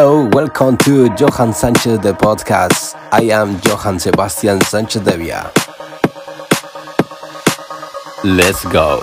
Hello, welcome to Johan Sanchez the podcast. I am Johan Sebastian Sanchez de Via. Let's go.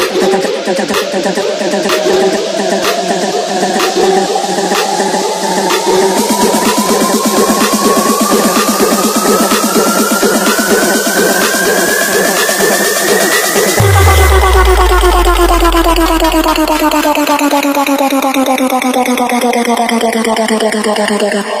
嘎嘎嘎嘎。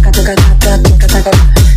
Toca, toca, toca, toca, toca.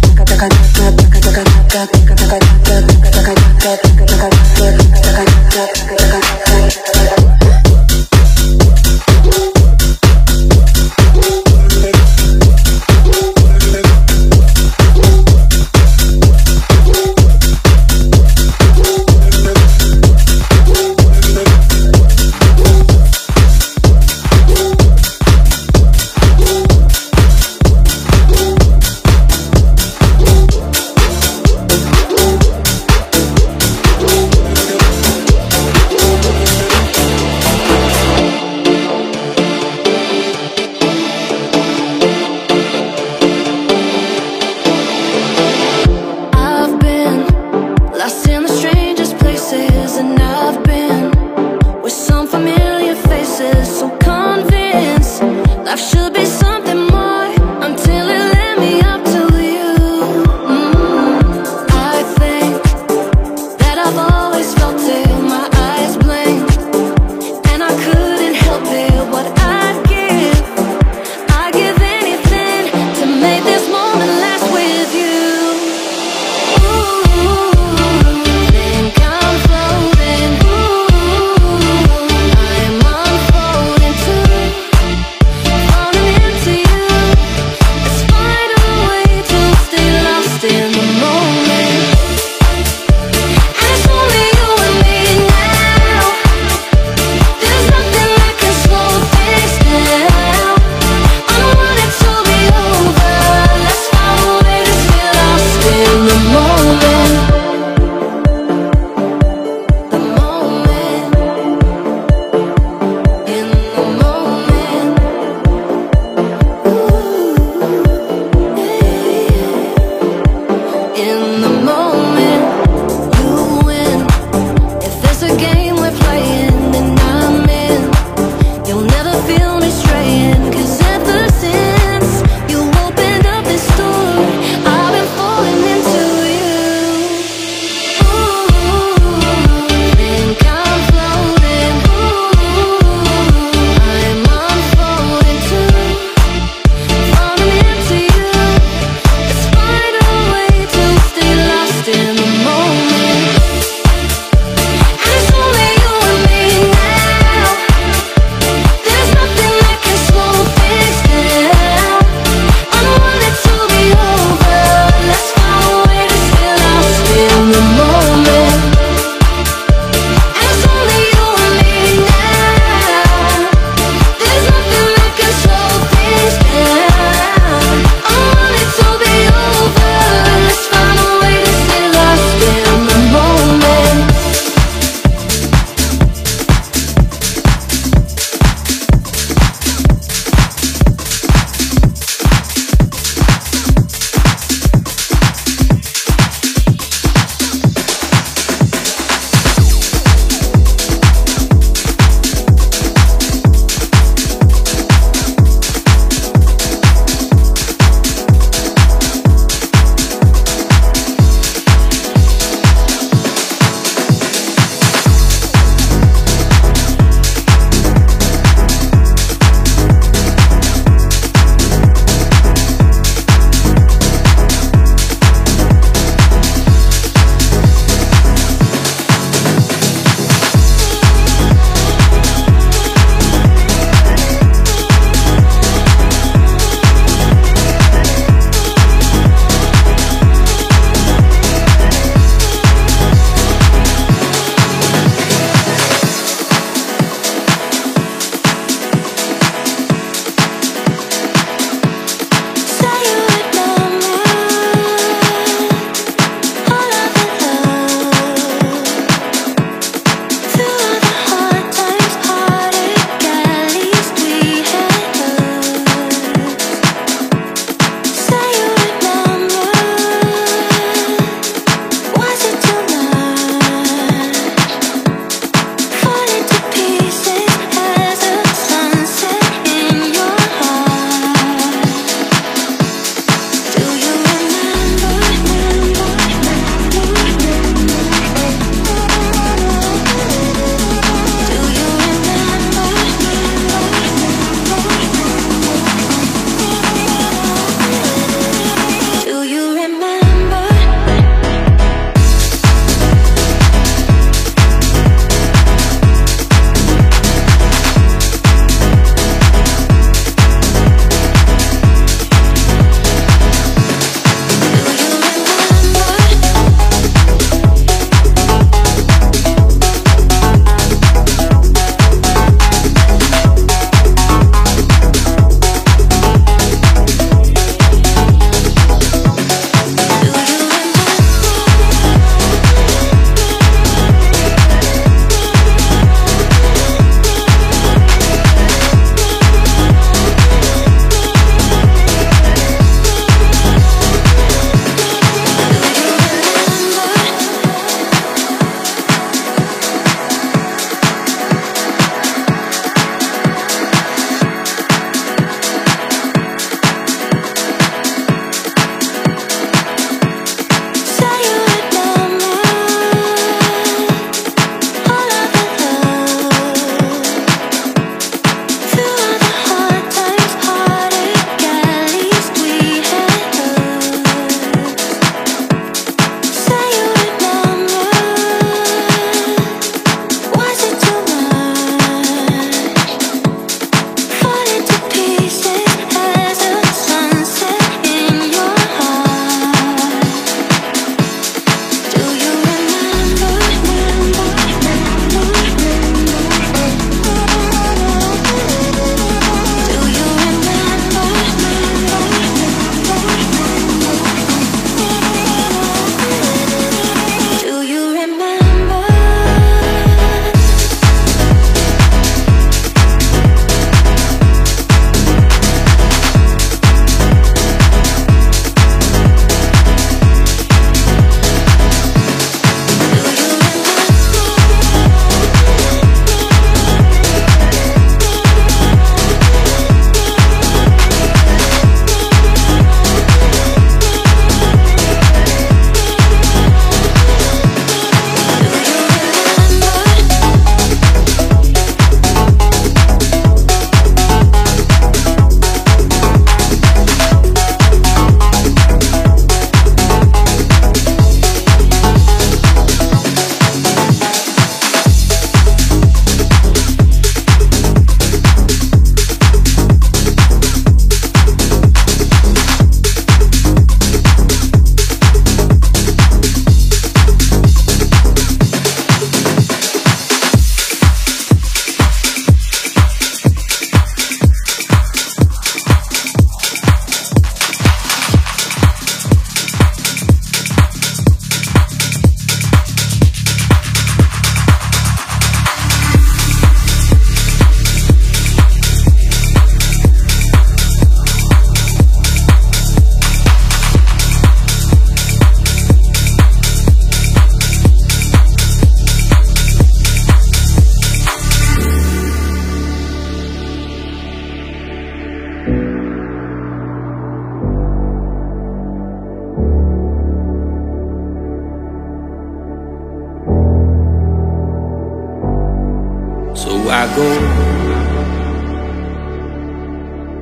Go,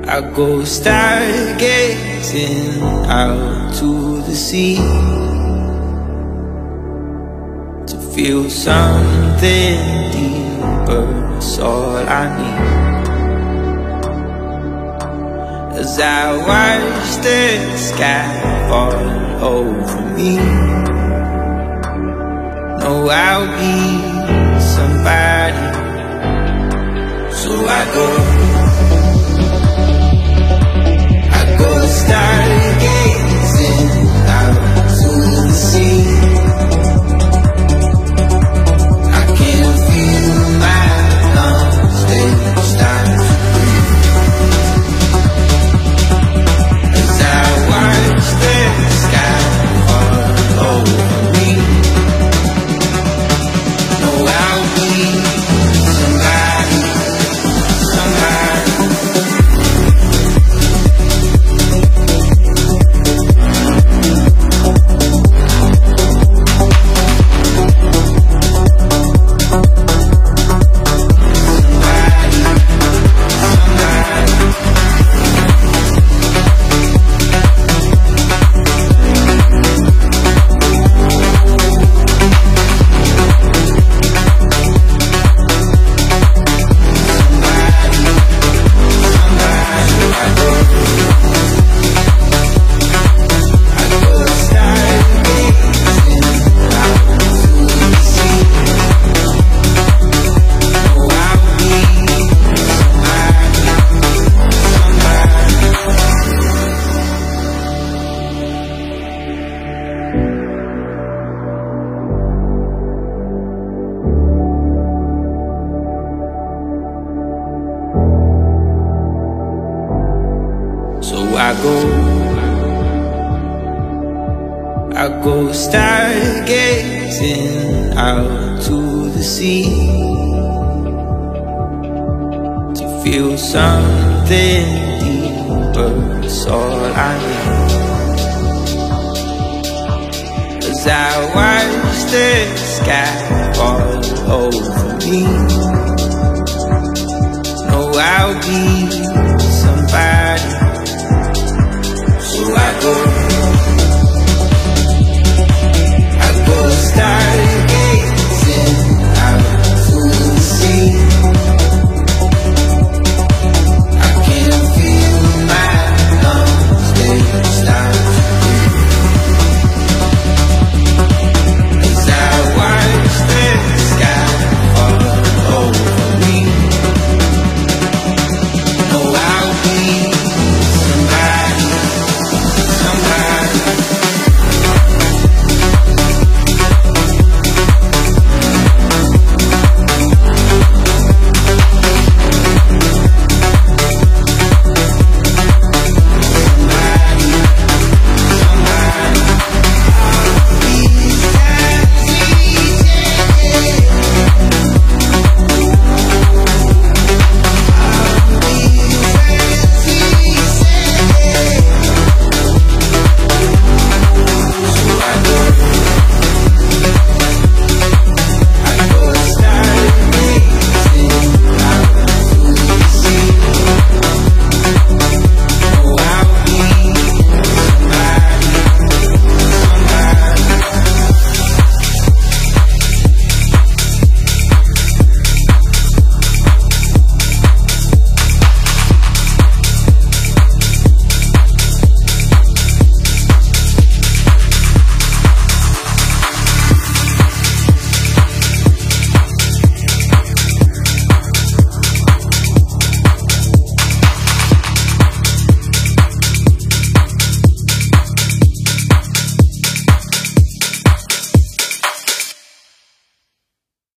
I go stargazing out to the sea to feel something deeper. It's all I need. As I watch the sky fall over me, know I'll be somebody. So I go, I the to feel something deeper. It's all I need. As I watch the sky fall over me, know I'll be